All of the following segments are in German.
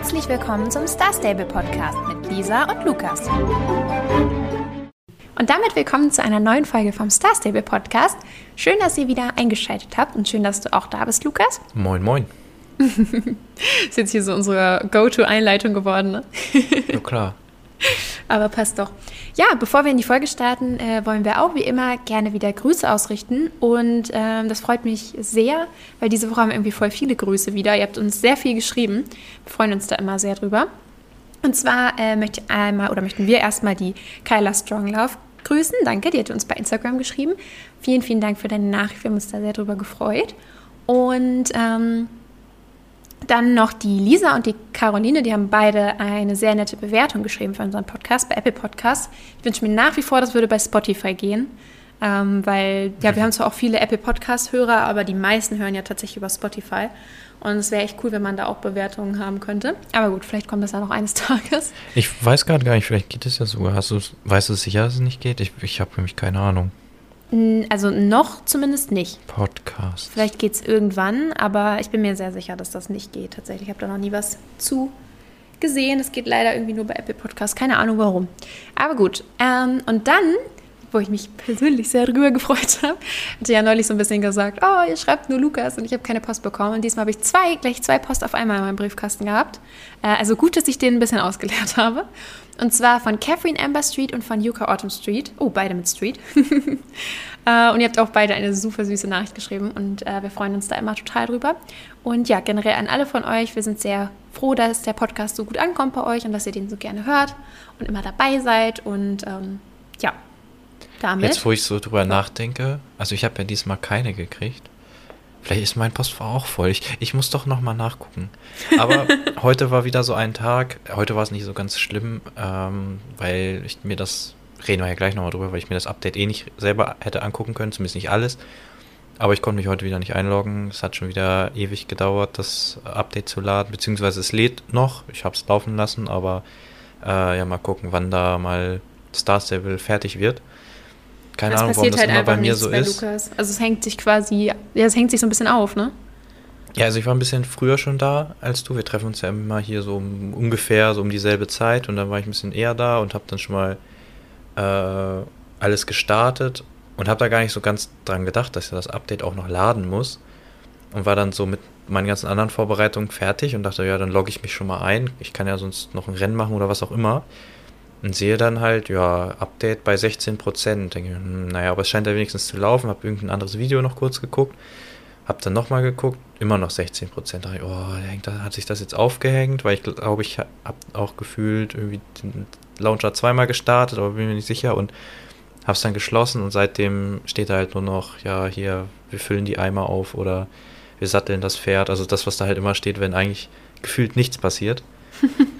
Herzlich willkommen zum Star Stable Podcast mit Lisa und Lukas. Und damit willkommen zu einer neuen Folge vom Star Stable Podcast. Schön, dass ihr wieder eingeschaltet habt und schön, dass du auch da bist, Lukas. Moin, moin. ist jetzt hier so unsere Go-To-Einleitung geworden, ne? Ja, klar. Aber passt doch. Ja, bevor wir in die Folge starten, äh, wollen wir auch wie immer gerne wieder Grüße ausrichten. Und ähm, das freut mich sehr, weil diese Woche haben wir irgendwie voll viele Grüße wieder. Ihr habt uns sehr viel geschrieben. Wir freuen uns da immer sehr drüber. Und zwar äh, möchte einmal oder möchten wir erstmal die Kyla Stronglove grüßen. Danke, die hat uns bei Instagram geschrieben. Vielen, vielen Dank für deine Nachricht. Wir haben uns da sehr drüber gefreut. Und ähm, dann noch die Lisa und die Caroline, die haben beide eine sehr nette Bewertung geschrieben für unseren Podcast bei Apple Podcasts. Ich wünsche mir nach wie vor, das würde bei Spotify gehen, ähm, weil ja, wir haben zwar auch viele Apple Podcast-Hörer, aber die meisten hören ja tatsächlich über Spotify. Und es wäre echt cool, wenn man da auch Bewertungen haben könnte. Aber gut, vielleicht kommt das ja noch eines Tages. Ich weiß gerade gar nicht, vielleicht geht es ja sogar. Hast du, weißt du sicher, dass es nicht geht? Ich, ich habe nämlich keine Ahnung. Also noch zumindest nicht. Podcast. Vielleicht geht es irgendwann, aber ich bin mir sehr sicher, dass das nicht geht. Tatsächlich, ich habe da noch nie was zu gesehen. Es geht leider irgendwie nur bei Apple Podcasts. Keine Ahnung warum. Aber gut. Ähm, und dann, wo ich mich persönlich sehr darüber gefreut habe, hatte ja neulich so ein bisschen gesagt, oh, ihr schreibt nur Lukas und ich habe keine Post bekommen. Und diesmal habe ich zwei, gleich zwei Post auf einmal in meinem Briefkasten gehabt. Äh, also gut, dass ich den ein bisschen ausgeleert habe. Und zwar von Catherine Amber Street und von Yuka Autumn Street. Oh, beide mit Street. Äh, und ihr habt auch beide eine super süße Nachricht geschrieben und äh, wir freuen uns da immer total drüber. Und ja, generell an alle von euch, wir sind sehr froh, dass der Podcast so gut ankommt bei euch und dass ihr den so gerne hört und immer dabei seid. Und ähm, ja, damit. Jetzt, wo ich so drüber nachdenke, also ich habe ja diesmal keine gekriegt. Vielleicht ist mein Postfach auch voll. Ich, ich muss doch nochmal nachgucken. Aber heute war wieder so ein Tag. Heute war es nicht so ganz schlimm, ähm, weil ich mir das, reden wir ja gleich nochmal drüber, weil ich mir das Update eh nicht selber hätte angucken können, zumindest nicht alles. Aber ich konnte mich heute wieder nicht einloggen. Es hat schon wieder ewig gedauert, das Update zu laden, beziehungsweise es lädt noch. Ich habe es laufen lassen, aber äh, ja, mal gucken, wann da mal Star Stable fertig wird. Keine das Ahnung, warum das halt immer bei mir so bei ist. Lukas. Also es hängt sich quasi, ja, es hängt sich so ein bisschen auf, ne? Ja, also ich war ein bisschen früher schon da als du. Wir treffen uns ja immer hier so um, ungefähr so um dieselbe Zeit und dann war ich ein bisschen eher da und habe dann schon mal äh, alles gestartet und habe da gar nicht so ganz dran gedacht, dass ja das Update auch noch laden muss und war dann so mit meinen ganzen anderen Vorbereitungen fertig und dachte, ja, dann logge ich mich schon mal ein. Ich kann ja sonst noch ein Rennen machen oder was auch immer. Und sehe dann halt, ja, Update bei 16%. Denke, hm, naja, aber es scheint ja wenigstens zu laufen. Habe irgendein anderes Video noch kurz geguckt. Habe dann nochmal geguckt, immer noch 16%. Dachte ich, oh, hat sich das jetzt aufgehängt? Weil ich glaube, ich habe auch gefühlt irgendwie den Launcher zweimal gestartet, aber bin mir nicht sicher. Und habe es dann geschlossen und seitdem steht da halt nur noch, ja, hier, wir füllen die Eimer auf oder wir satteln das Pferd. Also das, was da halt immer steht, wenn eigentlich gefühlt nichts passiert.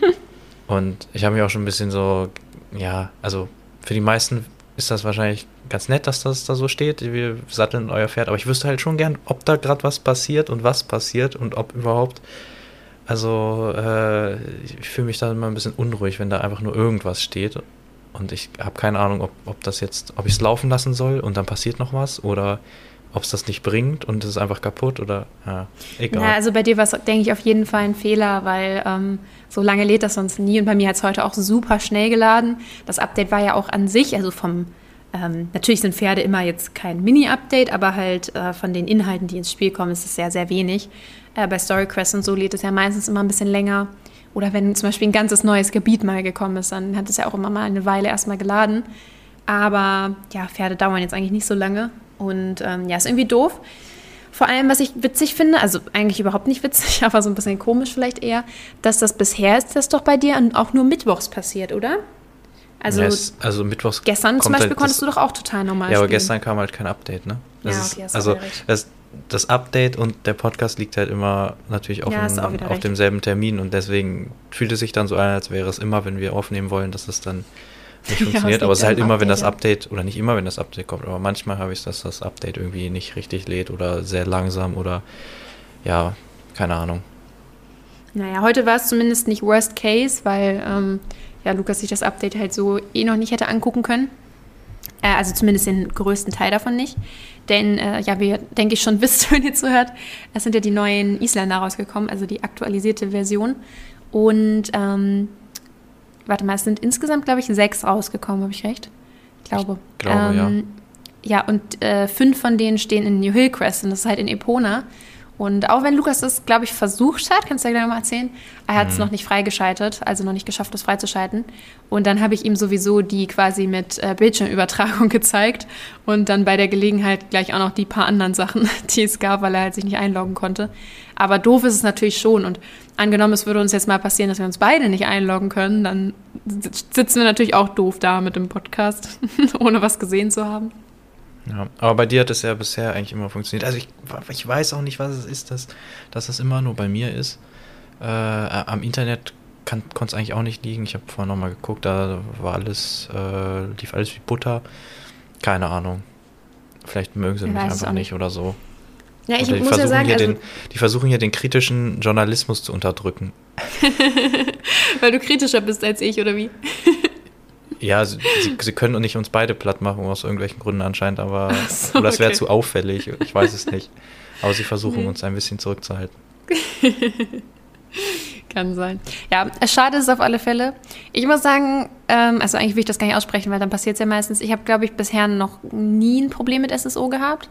Und ich habe mich auch schon ein bisschen so, ja, also für die meisten ist das wahrscheinlich ganz nett, dass das da so steht, wir satteln euer Pferd, aber ich wüsste halt schon gern, ob da gerade was passiert und was passiert und ob überhaupt, also äh, ich fühle mich da immer ein bisschen unruhig, wenn da einfach nur irgendwas steht. Und ich habe keine Ahnung, ob, ob das jetzt, ob ich es laufen lassen soll und dann passiert noch was oder ob es das nicht bringt und es ist einfach kaputt oder ja, egal. Ja, also bei dir war es, denke ich, auf jeden Fall ein Fehler, weil ähm, so lange lädt das sonst nie und bei mir hat es heute auch super schnell geladen. Das Update war ja auch an sich, also vom, ähm, natürlich sind Pferde immer jetzt kein Mini-Update, aber halt äh, von den Inhalten, die ins Spiel kommen, ist es sehr, sehr wenig. Äh, bei Storycrest und so lädt es ja meistens immer ein bisschen länger. Oder wenn zum Beispiel ein ganzes neues Gebiet mal gekommen ist, dann hat es ja auch immer mal eine Weile erstmal geladen. Aber ja, Pferde dauern jetzt eigentlich nicht so lange. Und ähm, ja, ist irgendwie doof. Vor allem, was ich witzig finde, also eigentlich überhaupt nicht witzig, aber so ein bisschen komisch vielleicht eher, dass das bisher ist das doch bei dir auch nur mittwochs passiert, oder? Also, yes, also mittwochs. Gestern zum Beispiel halt konntest du doch auch total normal Ja, aber gestern kam halt kein Update, ne? Das ja, okay, ist, also das, das, Update und der Podcast liegt halt immer natürlich auf, ja, dem, auf demselben Termin und deswegen fühlt es sich dann so an, als wäre es immer, wenn wir aufnehmen wollen, dass es dann nicht funktioniert. Ja, aber es ist halt immer, Update, wenn das Update, oder nicht immer, wenn das Update kommt, aber manchmal habe ich es, dass das Update irgendwie nicht richtig lädt oder sehr langsam oder ja, keine Ahnung. Naja, heute war es zumindest nicht Worst Case, weil ähm, ja, Lukas sich das Update halt so eh noch nicht hätte angucken können. Äh, also zumindest den größten Teil davon nicht. Denn, äh, ja, wie ihr, denke ich, schon wisst, wenn ihr zuhört, es sind ja die neuen Isländer rausgekommen, also die aktualisierte Version. Und ähm, warte mal, es sind insgesamt, glaube ich, sechs rausgekommen, habe ich recht? Ich glaube. Ich glaube, ähm, ja. Ja, und äh, fünf von denen stehen in New Hillcrest und das ist halt in Epona. Und auch wenn Lukas das, glaube ich, versucht hat, kannst du ja gleich mal erzählen, er hat es mhm. noch nicht freigeschaltet, also noch nicht geschafft, das freizuschalten. Und dann habe ich ihm sowieso die quasi mit äh, Bildschirmübertragung gezeigt und dann bei der Gelegenheit gleich auch noch die paar anderen Sachen, die es gab, weil er halt sich nicht einloggen konnte. Aber doof ist es natürlich schon. Und angenommen, es würde uns jetzt mal passieren, dass wir uns beide nicht einloggen können, dann sitzen wir natürlich auch doof da mit dem Podcast, ohne was gesehen zu haben. Ja, aber bei dir hat es ja bisher eigentlich immer funktioniert. Also ich, ich weiß auch nicht, was es ist, dass, dass das immer nur bei mir ist. Äh, am Internet konnte es eigentlich auch nicht liegen. Ich habe vorhin nochmal geguckt, da war alles, äh, lief alles wie Butter. Keine Ahnung. Vielleicht mögen sie mich einfach nicht. oder so. Ja, ich muss ja sagen, also, den, die versuchen hier den kritischen Journalismus zu unterdrücken. Weil du kritischer bist als ich, oder wie? Ja, sie, sie, können nicht uns beide platt machen, aus irgendwelchen Gründen anscheinend, aber so, das wäre okay. zu auffällig. Ich weiß es nicht. Aber sie versuchen nee. uns ein bisschen zurückzuhalten. Kann sein. Ja, es schade ist auf alle Fälle. Ich muss sagen, ähm, also eigentlich will ich das gar nicht aussprechen, weil dann passiert es ja meistens. Ich habe, glaube ich, bisher noch nie ein Problem mit SSO gehabt.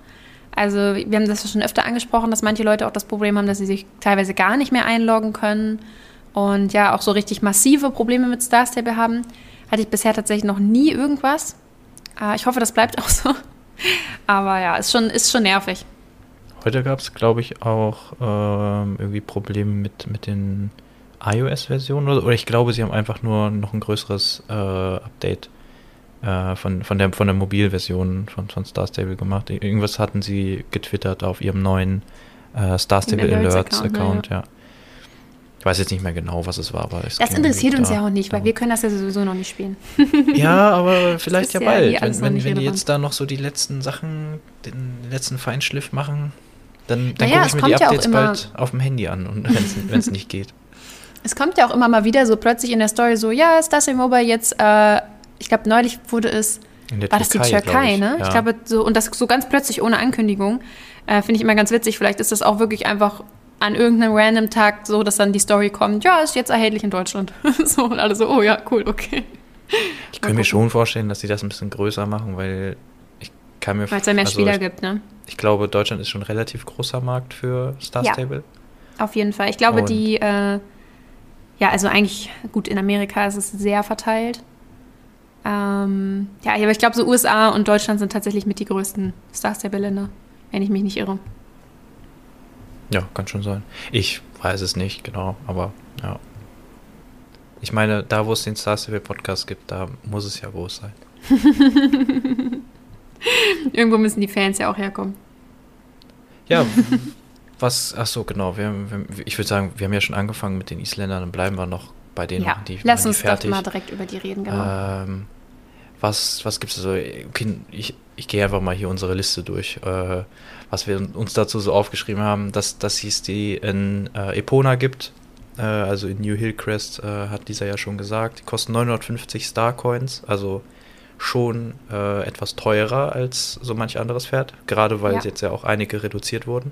Also wir haben das schon öfter angesprochen, dass manche Leute auch das Problem haben, dass sie sich teilweise gar nicht mehr einloggen können und ja auch so richtig massive Probleme mit Star Stable haben. Hatte ich bisher tatsächlich noch nie irgendwas. Äh, ich hoffe, das bleibt auch so. Aber ja, ist schon, ist schon nervig. Heute gab es, glaube ich, auch ähm, irgendwie Probleme mit, mit den iOS-Versionen oder, oder ich glaube, sie haben einfach nur noch ein größeres äh, Update äh, von, von, der, von der Mobilversion von, von Star Stable gemacht. Irgendwas hatten sie getwittert auf ihrem neuen äh, Star Stable Alerts Account, Account ja. ja. Ich weiß jetzt nicht mehr genau, was es war, aber es Das interessiert uns da, ja auch nicht, weil wir können das ja sowieso noch nicht spielen. ja, aber vielleicht ja bald. Ja wenn, wenn, wenn die jetzt da noch so die letzten Sachen, den letzten Feinschliff machen, dann, dann naja, gucke ich mir die Updates ja bald auf dem Handy an, wenn es nicht geht. Es kommt ja auch immer mal wieder so plötzlich in der Story so, ja, ist das im Mobile jetzt, äh, ich glaube, neulich wurde es, war Türkei, das die Türkei, ich, ne? Ja. Ich glaube, so, und das so ganz plötzlich ohne Ankündigung. Äh, Finde ich immer ganz witzig. Vielleicht ist das auch wirklich einfach an irgendeinem random Tag so, dass dann die Story kommt, ja, ist jetzt erhältlich in Deutschland. so, und alle so, oh ja, cool, okay. Ich kann mir schon vorstellen, dass sie das ein bisschen größer machen, weil ich kann mir Weil es ja mehr also Spieler ich, gibt, ne? Ich glaube, Deutschland ist schon ein relativ großer Markt für Star Stable. Ja, auf jeden Fall. Ich glaube, und die, äh, ja, also eigentlich, gut, in Amerika ist es sehr verteilt. Ähm, ja, aber ich glaube, so USA und Deutschland sind tatsächlich mit die größten Star Stable-Länder, wenn ich mich nicht irre. Ja, kann schon sein. Ich weiß es nicht genau, aber ja. Ich meine, da wo es den Star Stable Podcast gibt, da muss es ja groß sein. Irgendwo müssen die Fans ja auch herkommen. Ja, was, ach so, genau. Wir, wir, ich würde sagen, wir haben ja schon angefangen mit den Isländern, dann bleiben wir noch bei denen. Ja, die, lass uns fertig. doch mal direkt über die reden, genau. Ähm, was was gibt es so? Okay, ich, ich gehe einfach mal hier unsere Liste durch. Äh, was wir uns dazu so aufgeschrieben haben, dass, dass es die in äh, Epona gibt, äh, also in New Hillcrest, äh, hat dieser ja schon gesagt. Die kosten 950 Starcoins, also schon äh, etwas teurer als so manch anderes Pferd, gerade weil ja. jetzt ja auch einige reduziert wurden.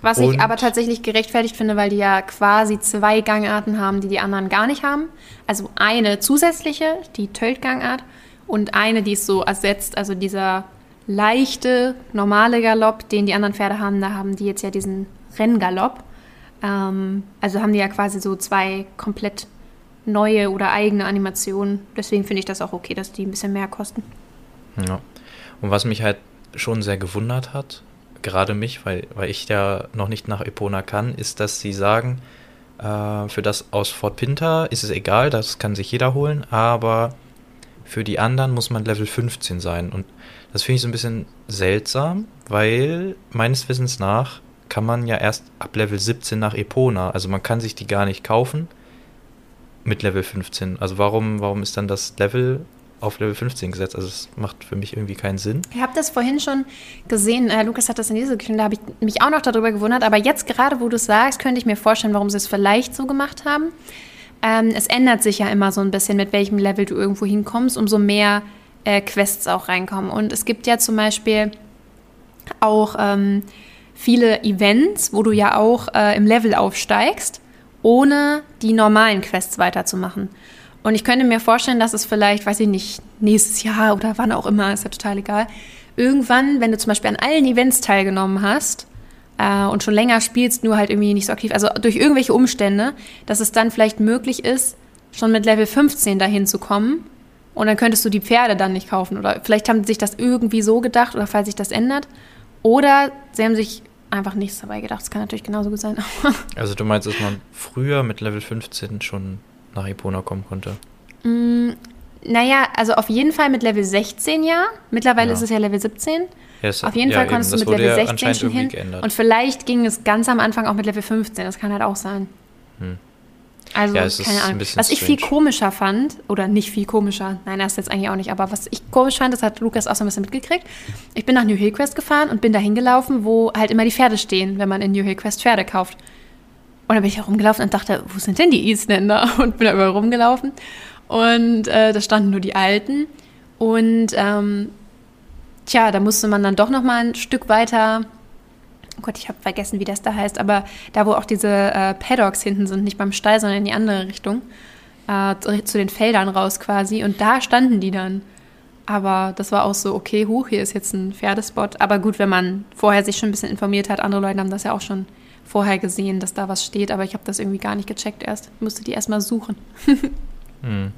Was Und ich aber tatsächlich gerechtfertigt finde, weil die ja quasi zwei Gangarten haben, die die anderen gar nicht haben. Also eine zusätzliche, die Tölt-Gangart, und eine, die es so ersetzt, also dieser leichte, normale Galopp, den die anderen Pferde haben. Da haben die jetzt ja diesen Renngalopp. Ähm, also haben die ja quasi so zwei komplett neue oder eigene Animationen. Deswegen finde ich das auch okay, dass die ein bisschen mehr kosten. Ja. Und was mich halt schon sehr gewundert hat, gerade mich, weil, weil ich ja noch nicht nach Epona kann, ist, dass sie sagen, äh, für das aus Fort Pinter ist es egal, das kann sich jeder holen, aber für die anderen muss man Level 15 sein. Und das finde ich so ein bisschen seltsam, weil meines Wissens nach kann man ja erst ab Level 17 nach Epona. Also man kann sich die gar nicht kaufen mit Level 15. Also warum, warum ist dann das Level auf Level 15 gesetzt? Also es macht für mich irgendwie keinen Sinn. Ich habe das vorhin schon gesehen. Äh, Lukas hat das in dieser Geschichte, da habe ich mich auch noch darüber gewundert. Aber jetzt gerade, wo du es sagst, könnte ich mir vorstellen, warum sie es vielleicht so gemacht haben. Ähm, es ändert sich ja immer so ein bisschen, mit welchem Level du irgendwo hinkommst, umso mehr äh, Quests auch reinkommen. Und es gibt ja zum Beispiel auch ähm, viele Events, wo du ja auch äh, im Level aufsteigst. ohne die normalen Quests weiterzumachen. Und ich könnte mir vorstellen, dass es vielleicht, weiß ich nicht, nächstes Jahr oder wann auch immer, ist ja total egal, irgendwann, wenn du zum Beispiel an allen Events teilgenommen hast äh, und schon länger spielst, nur halt irgendwie nicht so aktiv, also durch irgendwelche Umstände, dass es dann vielleicht möglich ist, schon mit Level 15 dahin zu kommen. Und dann könntest du die Pferde dann nicht kaufen. Oder vielleicht haben sie sich das irgendwie so gedacht, oder falls sich das ändert. Oder sie haben sich einfach nichts dabei gedacht. Das kann natürlich genauso gut sein. also du meinst, dass man früher mit Level 15 schon nach Epona kommen konnte? Mm, naja, also auf jeden Fall mit Level 16 ja. Mittlerweile ja. ist es ja Level 17. Ja, auf jeden ja, Fall konntest du mit Level 16 schon hin. Geändert. Und vielleicht ging es ganz am Anfang auch mit Level 15. Das kann halt auch sein. Hm. Also, ja, keine Ahnung. Was ich viel komischer fand, oder nicht viel komischer, nein, das ist jetzt eigentlich auch nicht, aber was ich komisch fand, das hat Lukas auch so ein bisschen mitgekriegt. Ich bin nach New Hillcrest gefahren und bin da hingelaufen, wo halt immer die Pferde stehen, wenn man in New Hillcrest Pferde kauft. Und dann bin ich herumgelaufen und dachte, wo sind denn die Isländer? Und bin da überall rumgelaufen. Und äh, da standen nur die Alten. Und ähm, tja, da musste man dann doch noch mal ein Stück weiter Gott, ich habe vergessen, wie das da heißt, aber da, wo auch diese äh, Paddocks hinten sind, nicht beim Stall, sondern in die andere Richtung, äh, zu den Feldern raus quasi. Und da standen die dann. Aber das war auch so, okay, huch, hier ist jetzt ein Pferdespot. Aber gut, wenn man vorher sich schon ein bisschen informiert hat, andere Leute haben das ja auch schon vorher gesehen, dass da was steht, aber ich habe das irgendwie gar nicht gecheckt erst. Ich musste die erstmal suchen. hm.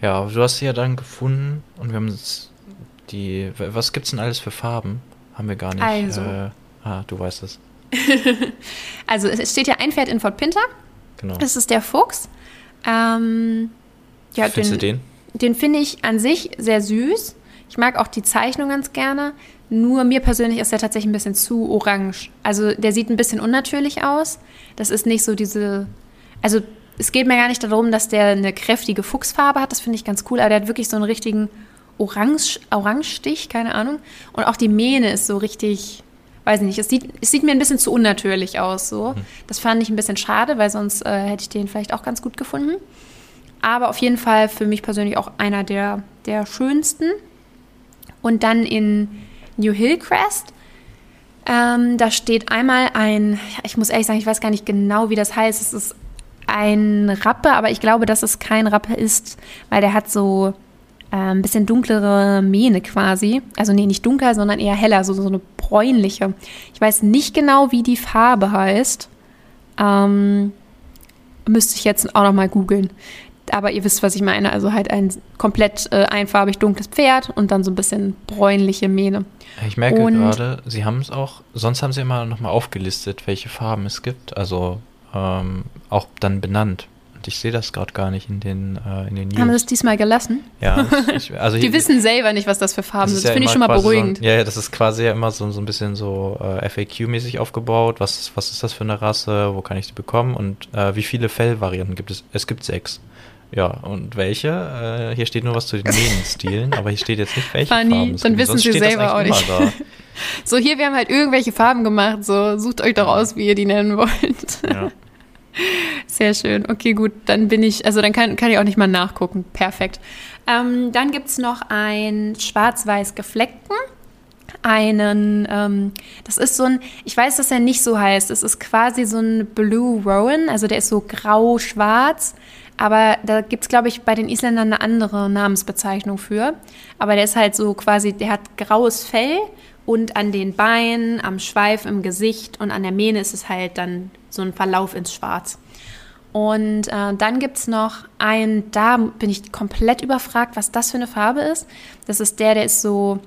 Ja, du hast sie ja dann gefunden und wir haben die. Was gibt's denn alles für Farben? Haben wir gar nicht. Also. Äh, ah, du weißt es. also es steht ja ein Pferd in Fort Pinter. Genau. Das ist der Fuchs. Ähm, ja, Findest den, du den? Den finde ich an sich sehr süß. Ich mag auch die Zeichnung ganz gerne. Nur mir persönlich ist er tatsächlich ein bisschen zu orange. Also der sieht ein bisschen unnatürlich aus. Das ist nicht so diese. Also es geht mir gar nicht darum, dass der eine kräftige Fuchsfarbe hat. Das finde ich ganz cool. Aber der hat wirklich so einen richtigen Orange, Orangestich, keine Ahnung. Und auch die Mähne ist so richtig, weiß ich nicht, es sieht, es sieht mir ein bisschen zu unnatürlich aus. So. Mhm. Das fand ich ein bisschen schade, weil sonst äh, hätte ich den vielleicht auch ganz gut gefunden. Aber auf jeden Fall für mich persönlich auch einer der, der schönsten. Und dann in New Hillcrest. Ähm, da steht einmal ein, ich muss ehrlich sagen, ich weiß gar nicht genau, wie das heißt. Es ist ein Rappe, aber ich glaube, dass es kein Rappe ist, weil der hat so ein bisschen dunklere Mähne quasi. Also nee, nicht dunkel, sondern eher heller, so, so eine bräunliche. Ich weiß nicht genau, wie die Farbe heißt. Ähm, müsste ich jetzt auch noch mal googeln. Aber ihr wisst, was ich meine. Also halt ein komplett äh, einfarbig dunkles Pferd und dann so ein bisschen bräunliche Mähne. Ich merke und gerade, sie haben es auch, sonst haben sie immer noch mal aufgelistet, welche Farben es gibt. Also ähm, auch dann benannt ich sehe das gerade gar nicht in den, äh, in den News. Haben wir das diesmal gelassen? Ja. Ich, also Die wissen selber nicht, was das für Farben sind. Das, ja finde ich schon mal beruhigend. So ein, ja, das ist quasi ja immer so, so ein bisschen so äh, FAQ-mäßig aufgebaut. Was, was ist das für eine Rasse? Wo kann ich die bekommen? Und äh, wie viele Fellvarianten gibt es? Es gibt sechs. Ja, und welche? Äh, hier steht nur was zu den Mähnenstilen, aber hier steht jetzt nicht welche Funny, Farben. Dann wissen sie selber auch nicht. so, hier, wir haben halt irgendwelche Farben gemacht. So, sucht euch doch aus, wie ihr die nennen wollt. Ja. Sehr schön. Okay, gut. Dann bin ich, also dann kann, kann ich auch nicht mal nachgucken. Perfekt. Ähm, dann gibt es noch ein schwarz-weiß gefleckten. Einen, ähm, das ist so ein, ich weiß, dass er nicht so heißt. Es ist quasi so ein Blue Rowan, also der ist so grau-schwarz. Aber da gibt es, glaube ich, bei den Isländern eine andere Namensbezeichnung für. Aber der ist halt so quasi, der hat graues Fell und an den Beinen, am Schweif, im Gesicht und an der Mähne ist es halt dann so ein Verlauf ins Schwarz. Und äh, dann gibt es noch einen, da bin ich komplett überfragt, was das für eine Farbe ist. Das ist der, der ist so,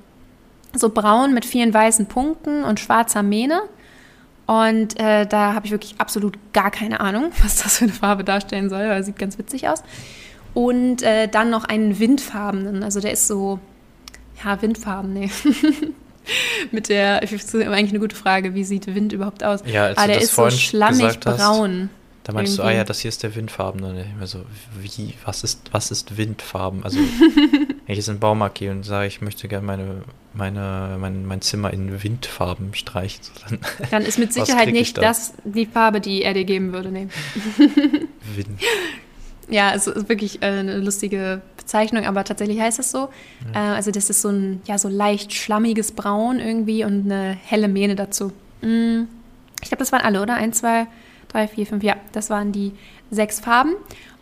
so braun mit vielen weißen Punkten und schwarzer Mähne. Und äh, da habe ich wirklich absolut gar keine Ahnung, was das für eine Farbe darstellen soll, weil sieht ganz witzig aus. Und äh, dann noch einen windfarbenen, also der ist so, ja, windfarben, nee. mit der, ich finde eigentlich eine gute Frage, wie sieht Wind überhaupt aus? Ja, als ah, der ist so schlammig braun. Hast, da meinst irgendwie. du, ah ja, das hier ist der Windfarben. Und ich mir so, wie, was ist, was ist Windfarben? Also, wenn ich jetzt in den Baumarkt gehe und sage, ich möchte gerne meine, meine, mein, mein Zimmer in Windfarben streichen. Dann, dann ist mit Sicherheit nicht das die Farbe, die er dir geben würde. Nee. Wind. Ja, es ist wirklich äh, eine lustige Bezeichnung, aber tatsächlich heißt es so. Ja. Äh, also das ist so ein ja so leicht schlammiges Braun irgendwie und eine helle Mähne dazu. Mm. Ich glaube, das waren alle, oder? Eins, zwei, drei, vier, fünf, ja, das waren die sechs Farben.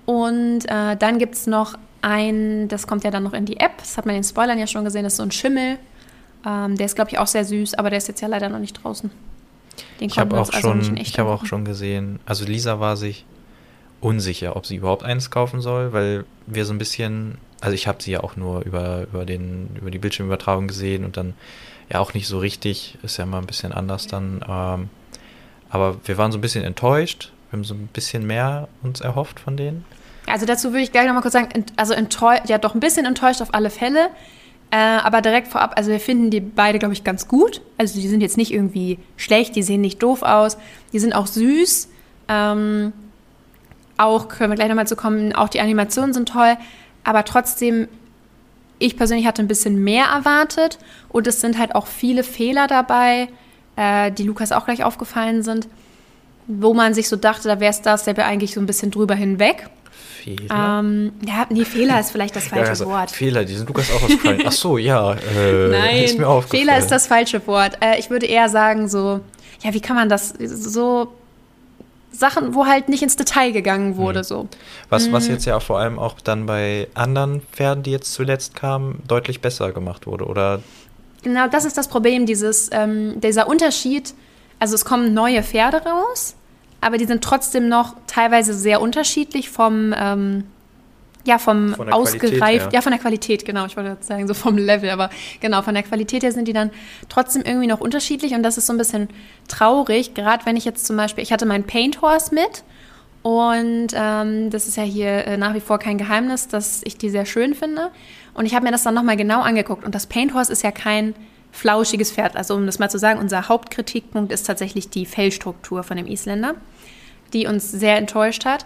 Und äh, dann gibt es noch ein, das kommt ja dann noch in die App, das hat man in den Spoilern ja schon gesehen, das ist so ein Schimmel. Ähm, der ist, glaube ich, auch sehr süß, aber der ist jetzt ja leider noch nicht draußen. Den ich habe auch, also schon, ich hab auch schon gesehen, also Lisa war sich unsicher, ob sie überhaupt eins kaufen soll, weil wir so ein bisschen, also ich habe sie ja auch nur über, über, den, über die Bildschirmübertragung gesehen und dann ja auch nicht so richtig, ist ja mal ein bisschen anders dann. Ähm, aber wir waren so ein bisschen enttäuscht, wir haben so ein bisschen mehr uns erhofft von denen. Also dazu würde ich gleich nochmal kurz sagen, also enttäuscht, ja doch ein bisschen enttäuscht auf alle Fälle. Äh, aber direkt vorab, also wir finden die beide, glaube ich, ganz gut. Also die sind jetzt nicht irgendwie schlecht, die sehen nicht doof aus, die sind auch süß. Ähm, auch, können wir gleich nochmal zu kommen, auch die Animationen sind toll. Aber trotzdem, ich persönlich hatte ein bisschen mehr erwartet. Und es sind halt auch viele Fehler dabei, äh, die Lukas auch gleich aufgefallen sind, wo man sich so dachte, da wäre es das, der wäre eigentlich so ein bisschen drüber hinweg. Fehler? Ähm, ja, nee, Fehler ist vielleicht das falsche ja, also, Wort. Fehler, die sind Lukas auch ausgefallen. Ach so, ja. Äh, Nein, ist mir aufgefallen. Fehler ist das falsche Wort. Äh, ich würde eher sagen so, ja, wie kann man das so Sachen, wo halt nicht ins Detail gegangen wurde. Mhm. So. Was, was mhm. jetzt ja vor allem auch dann bei anderen Pferden, die jetzt zuletzt kamen, deutlich besser gemacht wurde, oder? Genau, das ist das Problem, dieses, ähm, dieser Unterschied. Also es kommen neue Pferde raus, aber die sind trotzdem noch teilweise sehr unterschiedlich vom, ähm, ja, vom ausgereift, ja. von der Qualität, genau, ich wollte jetzt sagen, so vom Level, aber genau, von der Qualität her sind die dann trotzdem irgendwie noch unterschiedlich und das ist so ein bisschen traurig, gerade wenn ich jetzt zum Beispiel, ich hatte meinen Paint Horse mit und ähm, das ist ja hier äh, nach wie vor kein Geheimnis, dass ich die sehr schön finde und ich habe mir das dann nochmal genau angeguckt und das Paint Horse ist ja kein flauschiges Pferd, also um das mal zu sagen, unser Hauptkritikpunkt ist tatsächlich die Fellstruktur von dem Isländer die uns sehr enttäuscht hat.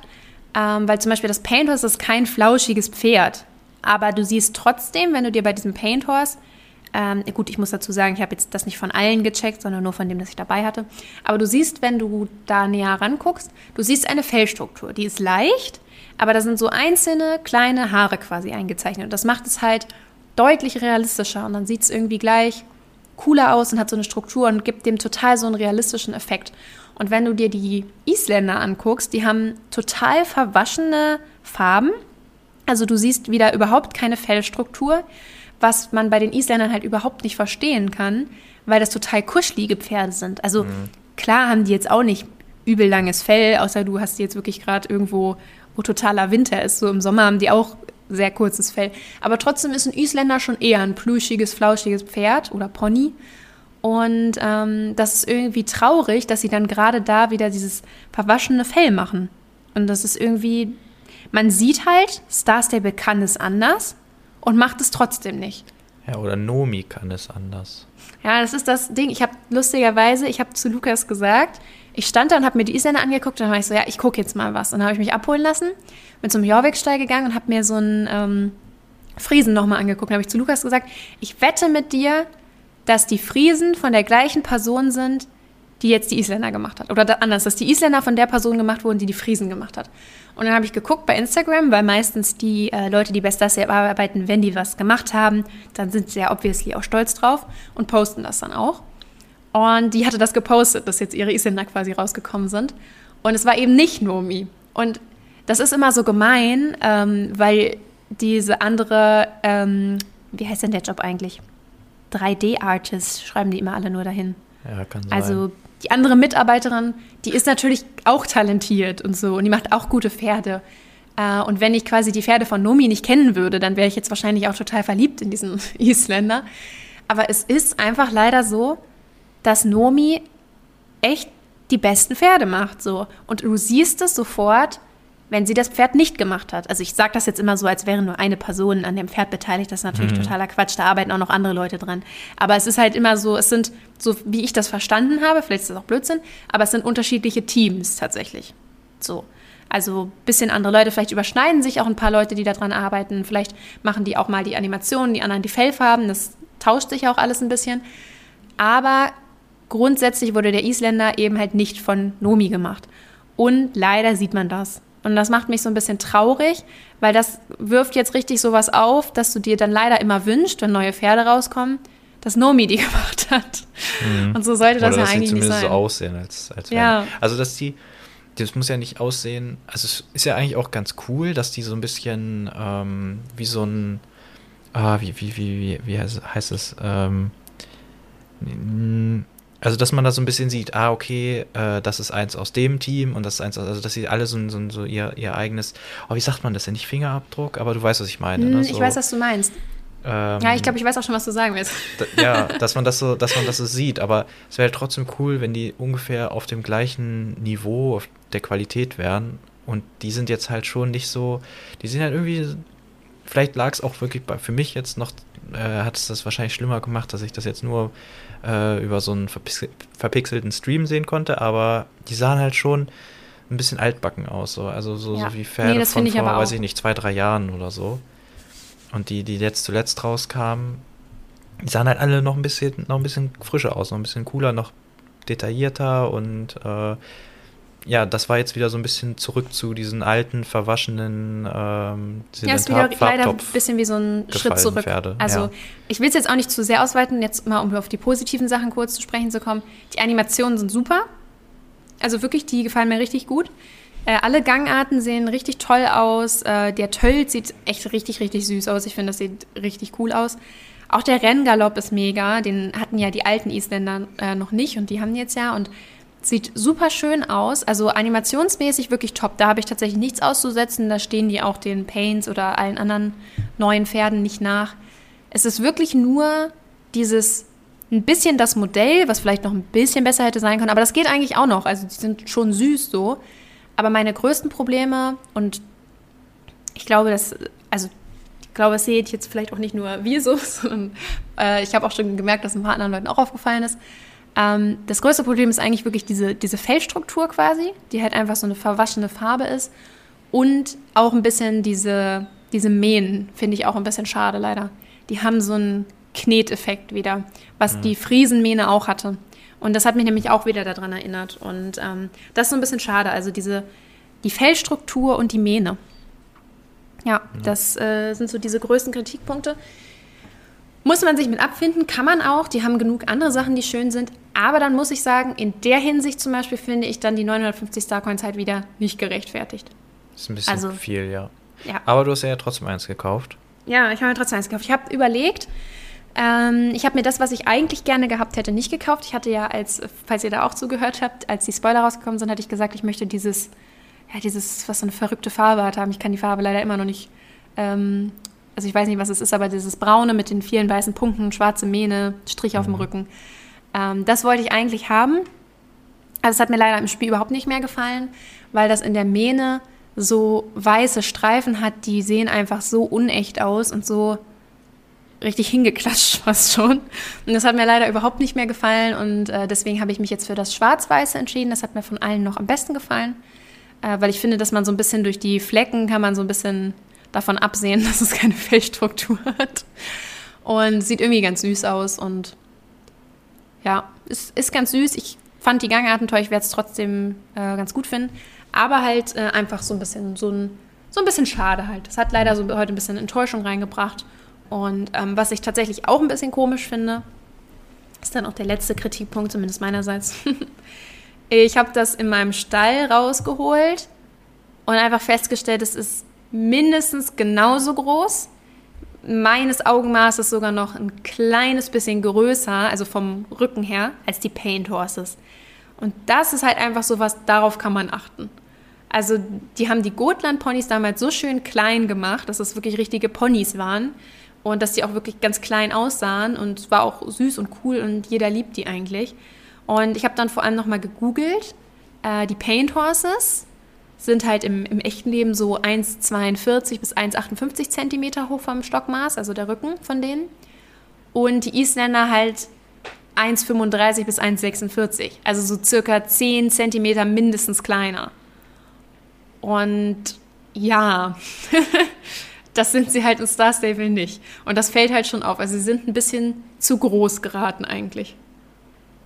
Ähm, weil zum Beispiel das Paint Horse ist kein flauschiges Pferd. Aber du siehst trotzdem, wenn du dir bei diesem Paint Horse, ähm, gut, ich muss dazu sagen, ich habe jetzt das nicht von allen gecheckt, sondern nur von dem, das ich dabei hatte. Aber du siehst, wenn du da näher ranguckst, du siehst eine Fellstruktur. Die ist leicht, aber da sind so einzelne kleine Haare quasi eingezeichnet. Und das macht es halt deutlich realistischer. Und dann sieht es irgendwie gleich cooler aus und hat so eine Struktur und gibt dem total so einen realistischen Effekt. Und wenn du dir die Isländer anguckst, die haben total verwaschene Farben. Also du siehst wieder überhaupt keine Fellstruktur, was man bei den Isländern halt überhaupt nicht verstehen kann, weil das total kuschelige Pferde sind. Also mhm. klar haben die jetzt auch nicht übel langes Fell, außer du hast die jetzt wirklich gerade irgendwo, wo totaler Winter ist. So im Sommer haben die auch sehr kurzes Fell. Aber trotzdem ist ein Isländer schon eher ein plüschiges, flauschiges Pferd oder Pony. Und ähm, das ist irgendwie traurig, dass sie dann gerade da wieder dieses verwaschene Fell machen. Und das ist irgendwie, man sieht halt, Star Stable kann es anders und macht es trotzdem nicht. Ja, oder Nomi kann es anders. Ja, das ist das Ding. Ich habe lustigerweise, ich habe zu Lukas gesagt, ich stand da und habe mir die Isländer angeguckt und dann war ich so, ja, ich gucke jetzt mal was. Und dann habe ich mich abholen lassen, bin zum Jorvik-Stall gegangen und habe mir so einen ähm, Friesen nochmal angeguckt. Dann habe ich zu Lukas gesagt, ich wette mit dir, dass die Friesen von der gleichen Person sind, die jetzt die Isländer gemacht hat. Oder anders, dass die Isländer von der Person gemacht wurden, die die Friesen gemacht hat. Und dann habe ich geguckt bei Instagram, weil meistens die äh, Leute, die Best arbeiten, wenn die was gemacht haben, dann sind sie ja obviously auch stolz drauf und posten das dann auch. Und die hatte das gepostet, dass jetzt ihre Isländer quasi rausgekommen sind. Und es war eben nicht Nomi. Und das ist immer so gemein, ähm, weil diese andere, ähm, wie heißt denn der Job eigentlich? 3D-Artist, schreiben die immer alle nur dahin. Ja, kann sein. Also die andere Mitarbeiterin, die ist natürlich auch talentiert und so und die macht auch gute Pferde. Äh, und wenn ich quasi die Pferde von Nomi nicht kennen würde, dann wäre ich jetzt wahrscheinlich auch total verliebt in diesen Isländer. Aber es ist einfach leider so, dass Nomi echt die besten Pferde macht so und du siehst es sofort, wenn sie das Pferd nicht gemacht hat. Also ich sage das jetzt immer so, als wäre nur eine Person an dem Pferd beteiligt. Das ist natürlich mhm. totaler Quatsch. Da arbeiten auch noch andere Leute dran. Aber es ist halt immer so, es sind, so wie ich das verstanden habe, vielleicht ist das auch Blödsinn, aber es sind unterschiedliche Teams tatsächlich. So. Also ein bisschen andere Leute, vielleicht überschneiden sich auch ein paar Leute, die daran arbeiten. Vielleicht machen die auch mal die Animationen, die anderen die Fellfarben. Das tauscht sich auch alles ein bisschen. Aber grundsätzlich wurde der Isländer eben halt nicht von Nomi gemacht. Und leider sieht man das. Und das macht mich so ein bisschen traurig, weil das wirft jetzt richtig sowas auf, dass du dir dann leider immer wünschst, wenn neue Pferde rauskommen, dass Nomi die gemacht hat. Mhm. Und so sollte das Oder ja eigentlich nicht sein. so aussehen, als, als ja. Also, dass die, das muss ja nicht aussehen. Also es ist ja eigentlich auch ganz cool, dass die so ein bisschen ähm, wie so ein, ah, wie, wie, wie, wie, wie heißt es? Ähm, also dass man da so ein bisschen sieht, ah, okay, äh, das ist eins aus dem Team und das ist eins aus, also dass sie alle so, so, so ihr, ihr eigenes, oh, wie sagt man das denn? Nicht Fingerabdruck, aber du weißt, was ich meine. Hm, ne? Ich so, weiß, was du meinst. ähm, Ja, ich glaube, ich weiß auch schon, was du sagen willst. ja, dass man das so, dass man das so sieht, aber es wäre trotzdem cool, wenn die ungefähr auf dem gleichen Niveau der Qualität wären. Und die sind jetzt halt schon nicht so, die sind halt irgendwie, vielleicht lag es auch wirklich bei, für mich jetzt noch, äh, hat es das wahrscheinlich schlimmer gemacht, dass ich das jetzt nur äh, über so einen verpix verpixelten Stream sehen konnte, aber die sahen halt schon ein bisschen altbacken aus, so. also so, Ja. so wie Pferde Nee, von vor, weiß ich nicht, zwei, drei Jahren oder so. Und die, die jetzt zuletzt rauskamen, die sahen halt alle noch ein bisschen, noch ein bisschen frischer aus, noch ein bisschen cooler, noch detaillierter und äh, ja, das war jetzt wieder so ein bisschen zurück zu diesen alten, verwaschenen ähm, Ja, ist wieder leider ein bisschen wie so ein Schritt zurück. Pferde, Also ja. ich will es jetzt auch nicht zu sehr ausweiten, jetzt mal um auf die positiven Sachen kurz zu sprechen zu kommen. Die Animationen sind super. Also wirklich, die gefallen mir richtig gut. Äh, alle Gangarten sehen richtig toll aus. Äh, der Tölt sieht echt richtig, richtig süß aus. Ich finde, das sieht richtig cool aus. Auch der Renngalopp ist mega. Den hatten ja die alten Isländer äh, noch nicht und die haben jetzt ja. Und sieht super schön aus. Also animationsmäßig wirklich top. Da habe ich tatsächlich nichts auszusetzen. Da stehen die auch den Paints oder allen anderen neuen Pferden nicht nach. Es ist wirklich nur dieses ein bisschen das Modell, was vielleicht noch ein bisschen besser hätte sein können, aber das geht eigentlich auch noch. Also die sind schon süß so. Aber meine größten Probleme und ich glaube, dass also ich glaube, das seht jetzt vielleicht auch nicht nur wir so, sondern äh, ich habe auch schon gemerkt, dass ein paar anderen Leuten auch aufgefallen ist. Ähm, das größte Problem ist eigentlich wirklich diese, diese Fellstruktur quasi, die halt einfach so eine verwaschene Farbe ist. Und auch ein bisschen diese, diese Mähen finde ich auch ein bisschen schade leider. Die haben so einen Kneteffekt wieder, was die Friesenmähne auch hatte. Und das hat mich nämlich auch wieder daran erinnert. Und ähm, das ist so ein bisschen schade. Also diese, die Fellstruktur und die Mähne. Ja, das äh, sind so diese größten Kritikpunkte. Muss man sich mit abfinden, kann man auch. Die haben genug andere Sachen, die schön sind. Aber dann muss ich sagen, in der Hinsicht zum Beispiel finde ich dann die 950 Starcoins halt wieder nicht gerechtfertigt. Ist ein bisschen Also- viel, ja. Ja, Aber du hast ja trotzdem eins gekauft. ja ich habe mir trotzdem eins gekauft. Ich habe überlegt, ähm, ich habe mir das, was ich eigentlich gerne gehabt hätte, nicht gekauft. Ich hatte ja, als, falls ihr da auch zugehört habt, als die Spoiler rausgekommen sind, hatte ich gesagt, ich möchte dieses, ja, dieses, was so eine verrückte Farbe hat, haben. Ich kann die Farbe leider immer noch nicht, ähm, also ich weiß nicht, was es ist, aber dieses Braune mit den vielen weißen Punkten, schwarze Mähne, Strich auf dem Rücken. Ähm, das wollte ich eigentlich haben. Also es hat mir leider im Spiel überhaupt nicht mehr gefallen, weil das in der Mähne so weiße Streifen hat, die sehen einfach so unecht aus und so richtig hingeklatscht fast schon. Und das hat mir leider überhaupt nicht mehr gefallen und äh, deswegen habe ich mich jetzt für das Schwarz-Weiße entschieden. Das hat mir von allen noch am besten gefallen, äh, weil ich finde, dass man so ein bisschen durch die Flecken kann man so ein bisschen davon absehen, dass es keine Fellstruktur hat. Und sieht irgendwie ganz süß aus und ja, ist, ist ganz süß. Ich fand die Gangarten toll, ich werde es trotzdem äh, ganz gut finden. Aber halt äh, einfach so ein bisschen, so ein, so ein bisschen schade halt. Das hat leider so heute ein bisschen Enttäuschung reingebracht. Und ähm, was ich tatsächlich auch ein bisschen komisch finde, ist dann auch der letzte Kritikpunkt, zumindest meinerseits. ich habe das in meinem Stall rausgeholt und einfach festgestellt, es ist mindestens genauso groß. Meines Augenmaßes sogar noch ein kleines bisschen größer, also vom Rücken her, als die Paint Horses. Und das ist halt einfach so was, darauf kann man achten. Also die haben die Gotland-Ponys damals so schön klein gemacht, dass es wirklich richtige Ponys waren und dass die auch wirklich ganz klein aussahen und es war auch süß und cool und jeder liebt die eigentlich. Und ich habe dann vor allem nochmal gegoogelt, äh, die Paint Horses sind halt im, im echten Leben so 1,42 bis 1,58 Zentimeter hoch vom Stockmaß, also der Rücken von denen. Und die Isländer halt 1,35 bis 1,46, also so circa 10 Zentimeter mindestens kleiner. Und ja, das sind sie halt in Star Stable nicht. Und das fällt halt schon auf. Also sie sind ein bisschen zu groß geraten eigentlich.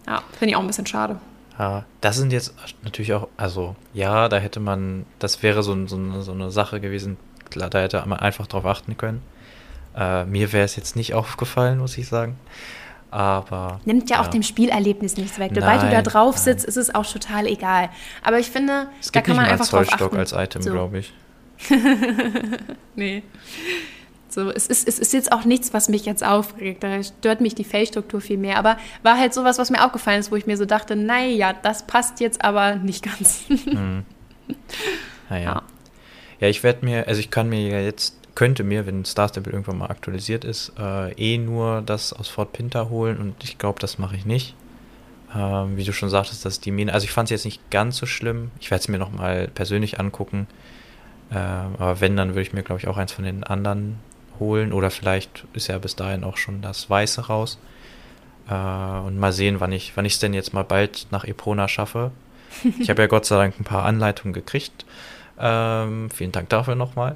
Ja, finde ich auch ein bisschen schade. Ja, das sind jetzt natürlich auch, also ja, da hätte man, das wäre so, so, eine, so eine Sache gewesen, klar, da hätte man einfach drauf achten können. Äh, mir wäre es jetzt nicht aufgefallen, muss ich sagen. Aber. Nimmt ja, ja. auch dem Spielerlebnis nichts weg. Sobald du da drauf sitzt, nein. ist es auch total egal. Aber ich finde, es da kann man einfach drauf achten. als Item, so. glaube ich. nee. So, es ist, es ist jetzt auch nichts, was mich jetzt aufregt. Da stört mich die Fellstruktur viel mehr. Aber war halt sowas, was mir aufgefallen ist, wo ich mir so dachte, naja, das passt jetzt aber nicht ganz. hm. Naja. Ja. ja, ich werde mir, also ich kann mir ja jetzt, könnte mir, wenn Star Stable irgendwann mal aktualisiert ist, äh, eh nur das aus Fort Pinter holen und ich glaube, das mache ich nicht. Ähm, wie du schon sagtest, dass die Mine, also ich fand es jetzt nicht ganz so schlimm. Ich werde es mir nochmal persönlich angucken. Äh, aber wenn, dann würde ich mir, glaube ich, auch eins von den anderen holen oder vielleicht ist ja bis dahin auch schon das Weiße raus. Äh, und mal sehen, wann ich wann ich es denn jetzt mal bald nach Epona schaffe. Ich habe ja Gott sei Dank ein paar Anleitungen gekriegt. Ähm, vielen Dank dafür nochmal.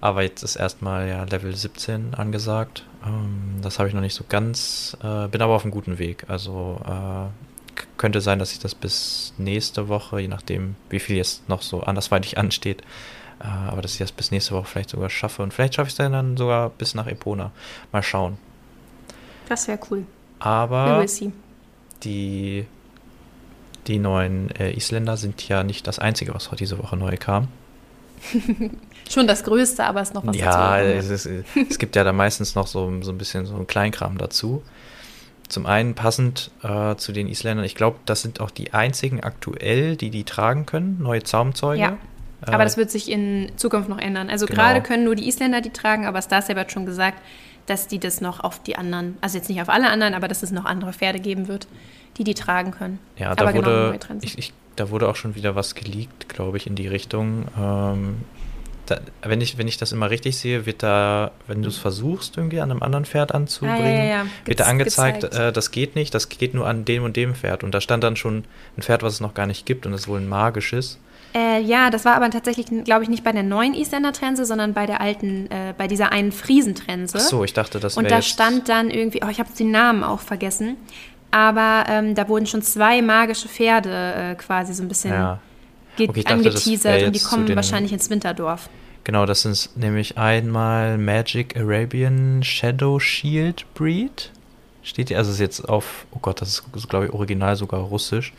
Aber jetzt ist erstmal ja Level 17 angesagt. Ähm, das habe ich noch nicht so ganz, äh, bin aber auf einem guten Weg. Also äh, könnte sein, dass ich das bis nächste Woche, je nachdem, wie viel jetzt noch so andersweitig ansteht, aber dass ich das bis nächste Woche vielleicht sogar schaffe. Und vielleicht schaffe ich es dann sogar bis nach Epona. Mal schauen. Das wäre cool. Aber die, die neuen äh, Isländer sind ja nicht das Einzige, was heute diese Woche neu kam. Schon das Größte, aber es ist noch was Ja, es, ist, es gibt ja da meistens noch so, so ein bisschen so ein Kleinkram dazu. Zum einen passend äh, zu den Isländern, ich glaube, das sind auch die einzigen aktuell, die die tragen können, neue Zaumzeuge. Ja. Aber das wird sich in Zukunft noch ändern. Also genau. gerade können nur die Isländer die tragen, aber Star Saber hat schon gesagt, dass die das noch auf die anderen, also jetzt nicht auf alle anderen, aber dass es noch andere Pferde geben wird, die die tragen können. Ja, da genau wurde, ich, ich, da wurde auch schon wieder was geleakt, glaube ich, in die Richtung. Ähm, da, wenn, ich, wenn ich das immer richtig sehe, wird da, wenn du es versuchst, irgendwie an einem anderen Pferd anzubringen, ah, ja, ja, ja. wird da angezeigt, äh, das geht nicht, das geht nur an dem und dem Pferd. Und da stand dann schon ein Pferd, was es noch gar nicht gibt und es wohl ein magisches. Äh, ja, das war aber tatsächlich, glaube ich, nicht bei der neuen Isländer Trense, sondern bei der alten, äh, bei dieser einen Friesentrense. Ach so, ich dachte, das wäre Und da stand dann irgendwie, oh, ich habe den Namen auch vergessen, aber ähm, da wurden schon zwei magische Pferde äh, quasi so ein bisschen ja. okay, angeteasert und die kommen wahrscheinlich ins Winterdorf. Genau, das sind nämlich einmal Magic Arabian Shadow Shield Breed. Steht hier, also ist jetzt auf, oh Gott, das ist, glaube ich, original sogar russisch.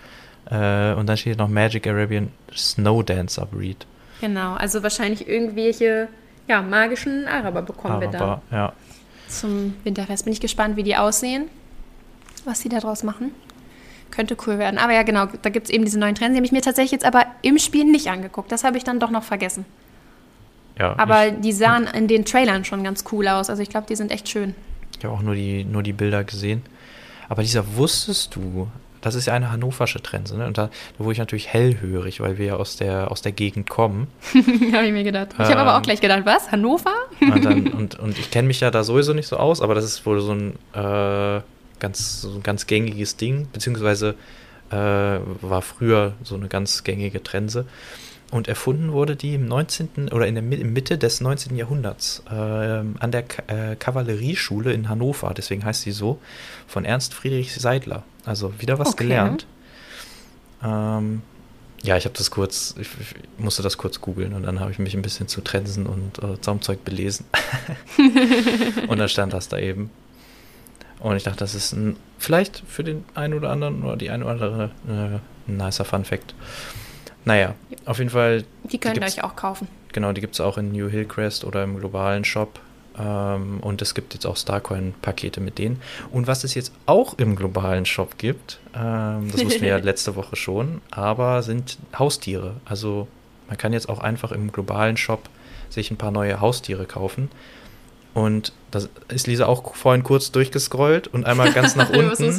Äh, und dann steht noch Magic Arabian Snow Dancer Breed. Genau, also wahrscheinlich irgendwelche ja, magischen Araber bekommen Araber, wir da. ja. Zum Winterfest. Bin ich gespannt, wie die aussehen, was sie daraus machen. Könnte cool werden. Aber ja, genau, da gibt es eben diese neuen Trends. Die habe ich mir tatsächlich jetzt aber im Spiel nicht angeguckt. Das habe ich dann doch noch vergessen. Ja, aber ich, die sahen in den Trailern schon ganz cool aus. Also ich glaube, die sind echt schön. Ich habe auch nur die, nur die Bilder gesehen. Aber dieser, wusstest du, das ist ja eine hannoversche Trense, ne? Und da, da wurde ich natürlich hellhörig, weil wir ja aus der, aus der Gegend kommen. habe ich mir gedacht. Ich habe aber auch ähm, gleich gedacht, was? Hannover? und, dann, und, und, ich kenne mich ja da sowieso nicht so aus, aber das ist wohl so ein, äh, ganz, so ein ganz gängiges Ding, beziehungsweise äh, war früher so eine ganz gängige Trense. Und erfunden wurde die im 19. oder in der Mitte des 19. Jahrhunderts äh, an der K äh, Kavallerieschule in Hannover, deswegen heißt sie so, von Ernst Friedrich Seidler. Also wieder was okay. gelernt. Ähm, ja, ich habe das kurz, ich, ich, musste das kurz googeln und dann habe ich mich ein bisschen zu Trensen und äh, Zaumzeug belesen. und dann stand das da eben. Und ich dachte, das ist ein, vielleicht für den einen oder anderen oder die eine oder andere äh, ein nicer Fun Fact. Naja, auf jeden Fall. Die könnt ihr euch auch kaufen. Genau, die gibt es auch in New Hillcrest oder im globalen Shop. Ähm, und es gibt jetzt auch Starcoin-Pakete mit denen. Und was es jetzt auch im globalen Shop gibt, ähm, das wussten wir ja letzte Woche schon, aber sind Haustiere. Also man kann jetzt auch einfach im globalen Shop sich ein paar neue Haustiere kaufen. Und da ist Lisa auch vorhin kurz durchgescrollt und einmal ganz nach unten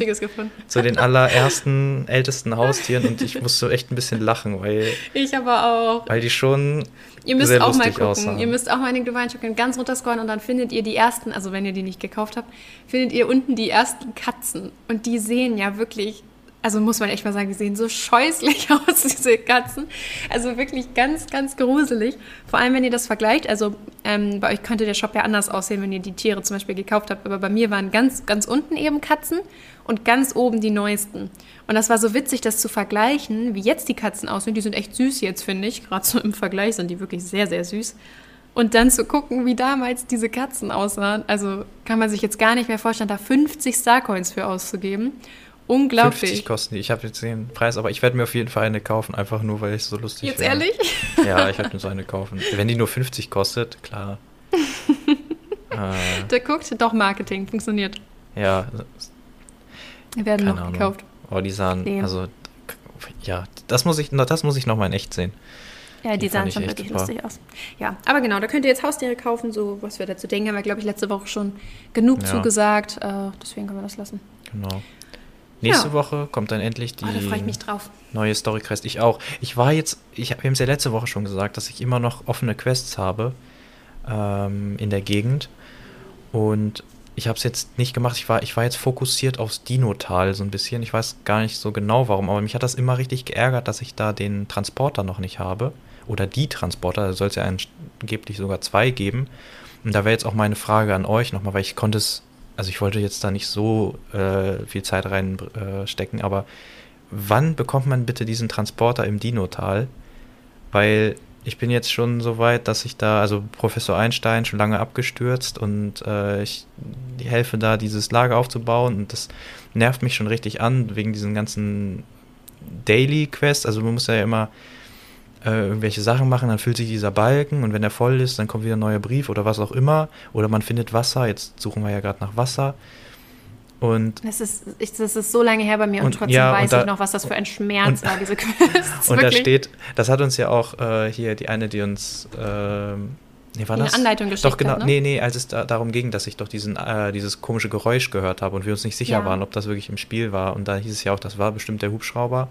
zu den allerersten, ältesten Haustieren und ich musste echt ein bisschen lachen, weil ich aber auch, weil die schon ihr müsst sehr auch mal gucken, aussahen. ihr müsst auch mal in den Shopping ganz runterscrollen und dann findet ihr die ersten, also wenn ihr die nicht gekauft habt, findet ihr unten die ersten Katzen. Und die sehen ja wirklich also muss man echt mal sagen, die sehen so scheußlich aus, diese Katzen. Also wirklich ganz, ganz gruselig. Vor allem, wenn ihr das vergleicht. Also ähm, bei euch könnte der Shop ja anders aussehen, wenn ihr die Tiere zum Beispiel gekauft habt. Aber bei mir waren ganz, ganz unten eben Katzen und ganz oben die neuesten. Und das war so witzig, das zu vergleichen, wie jetzt die Katzen aussehen. Die sind echt süß jetzt, finde ich. Gerade so im Vergleich sind die wirklich sehr, sehr süß. Und dann zu gucken, wie damals diese Katzen aussahen. Also kann man sich jetzt gar nicht mehr vorstellen, da 50 Starcoins für auszugeben. Unglaublich. 50 kosten die. Ich habe jetzt den Preis, aber ich werde mir auf jeden Fall eine kaufen, einfach nur, weil ich es so lustig Jetzt finde. ehrlich? Ja, ich werde mir so eine kaufen. Wenn die nur 50 kostet, klar. äh, Der guckt, doch Marketing, funktioniert. ja, Wir werden noch Ahnung. gekauft. Oh, die sahen, Nee. also, ja, das muss ich, das muss ich noch mal in echt sehen. Ja, die, Die sahen schon wirklich lustig aus. Ja, aber genau, da könnt ihr jetzt Haustiere kaufen, so was wir dazu denken, haben wir, glaube ich, letzte Woche schon genug Ja. zugesagt. Äh, deswegen können wir das lassen. Genau. Nächste Ja. Woche kommt dann endlich die Oh, mich drauf. neue Story Quest. Ich auch. Ich war jetzt, ich, wir haben es ja letzte Woche schon gesagt, dass ich immer noch offene Quests habe ähm, in der Gegend. Und ich habe es jetzt nicht gemacht. Ich war, ich war jetzt fokussiert aufs Dino-Tal so ein bisschen. Ich weiß gar nicht so genau warum, aber mich hat das immer richtig geärgert, dass ich da den Transporter noch nicht habe. Oder die Transporter, da soll es ja angeblich sogar zwei geben. Und da wäre jetzt auch meine Frage an euch nochmal, weil ich konnte es, also ich wollte jetzt da nicht so äh, viel Zeit reinstecken, äh, aber wann bekommt man bitte diesen Transporter im Dino-Tal? Weil ich bin jetzt schon so weit, dass ich da, also Professor Einstein schon lange abgestürzt und äh, ich helfe da, dieses Lager aufzubauen und das nervt mich schon richtig an, wegen diesen ganzen Daily Quests. Also man muss ja immer äh, irgendwelche Sachen machen, dann füllt sich dieser Balken und wenn er voll ist, dann kommt wieder ein neuer Brief oder was auch immer. Oder man findet Wasser, jetzt suchen wir ja gerade nach Wasser. Und Das ist, ich, das ist so lange her bei mir und, Und- trotzdem ja, und weiß da- ich noch, was das für ein Schmerz und- war, diese Quests. Und da steht, das hat uns ja auch äh, hier die eine, die uns, ähm, nee, war Eine das? Anleitung geschickt Doch, genau, hat, ne? nee, nee, als es da, darum ging, dass ich doch diesen, äh, dieses komische Geräusch gehört habe und wir uns nicht sicher Ja. waren, ob das wirklich im Spiel war. Und da hieß es ja auch, das war bestimmt der Hubschrauber.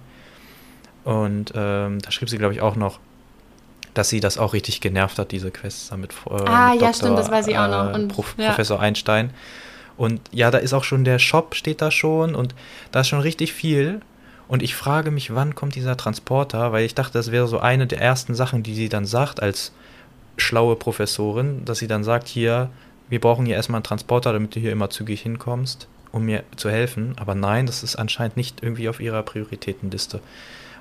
Und ähm, da schrieb sie, glaube ich, auch noch, dass sie das auch richtig genervt hat, diese Quests damit. Äh, Ah, mit ja, stimmt, das weiß ich auch noch. äh, Und, Prof, ja. Professor Einstein. Und ja, da ist auch schon der Shop, steht da schon und da ist schon richtig viel. Und ich frage mich, wann kommt dieser Transporter, weil ich dachte, das wäre so eine der ersten Sachen, die sie dann sagt als schlaue Professorin, dass sie dann sagt, hier, wir brauchen hier erstmal einen Transporter, damit du hier immer zügig hinkommst, um mir zu helfen. Aber nein, das ist anscheinend nicht irgendwie auf ihrer Prioritätenliste.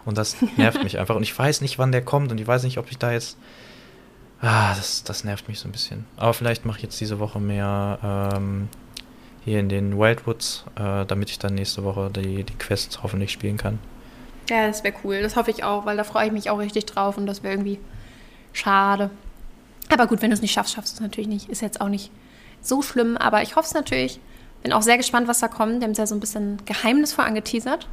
Und das nervt mich einfach. Und ich weiß nicht, wann der kommt und ich weiß nicht, ob ich da jetzt. Ah, das, das nervt mich so ein bisschen. Aber vielleicht mache ich jetzt diese Woche mehr ähm, hier in den Wildwoods, äh, damit ich dann nächste Woche die, die Quests hoffentlich spielen kann. Ja, das wäre cool. Das hoffe ich auch, weil da freue ich mich auch richtig drauf und das wäre irgendwie schade. Aber gut, wenn du es nicht schaffst, schaffst du es natürlich nicht. Ist jetzt auch nicht so schlimm, aber ich hoffe es natürlich. Bin auch sehr gespannt, was da kommt. Die haben es ja so ein bisschen geheimnisvoll angeteasert.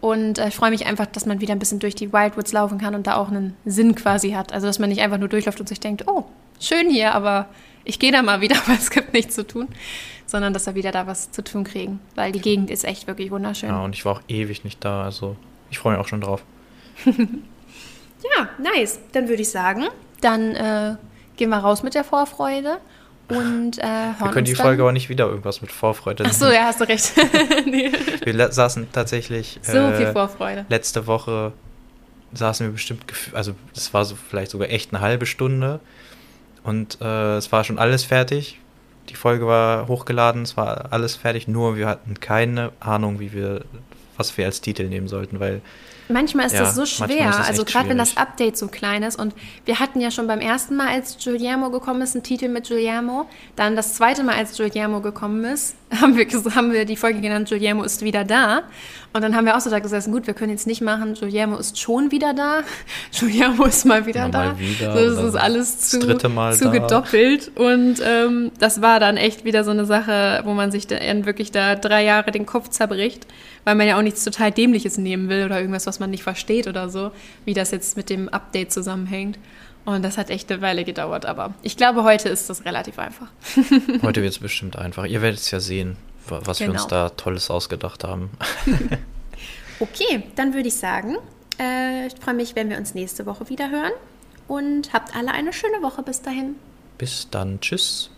Und äh, ich freue mich einfach, dass man wieder ein bisschen durch die Wildwoods laufen kann und da auch einen Sinn quasi hat. Also, dass man nicht einfach nur durchläuft und sich denkt, oh, schön hier, aber ich gehe da mal wieder, weil es gibt nichts zu tun. Sondern, dass wir wieder da was zu tun kriegen. Weil die Gegend ist echt wirklich wunderschön. Ja, und ich war auch ewig nicht da, also ich freue mich auch schon drauf. Ja, nice. Dann würde ich sagen, dann äh, gehen wir raus mit der Vorfreude und äh, hören Wir können die. Folge aber nicht wieder irgendwas mit Vorfreude Ach so, ja, hast du recht. nee. Wir saßen tatsächlich So äh, viel Vorfreude. letzte Woche saßen wir bestimmt, also es war so vielleicht sogar echt eine halbe Stunde und äh, es war schon alles fertig. Die Folge war hochgeladen, es war alles fertig, nur wir hatten keine Ahnung, wie wir, was wir als Titel nehmen sollten, weil Manchmal ist Ja, das so schwer, das also gerade wenn das. Update so klein ist und wir hatten ja schon beim ersten Mal, als Giuliano gekommen ist, einen Titel mit Giuliano, dann das zweite Mal, als Giuliano gekommen ist, haben wir, haben wir die Folge genannt, Giuliano ist wieder da. Und dann haben wir auch so da gesessen, gut, wir können jetzt nicht machen, Giuliano ist schon wieder da, Giuliano ist mal wieder Ja, da, mal wieder so, das ist alles das zu, dritte Mal zu da. gedoppelt und ähm, das war dann echt wieder so eine Sache, wo man sich dann wirklich da drei Jahre den Kopf zerbricht, weil man ja auch nichts total Dämliches nehmen will oder irgendwas, was man nicht versteht oder so, wie das jetzt mit dem Update zusammenhängt. Und das hat echt eine Weile gedauert, aber ich glaube, heute ist das relativ einfach. heute wird es bestimmt einfach. Ihr werdet es ja sehen, wa- was wir uns Genau. da Tolles ausgedacht haben. Okay, dann würde ich sagen, äh, ich freue mich, wenn wir uns nächste Woche wieder hören und habt alle eine schöne Woche bis dahin. Bis dann, tschüss.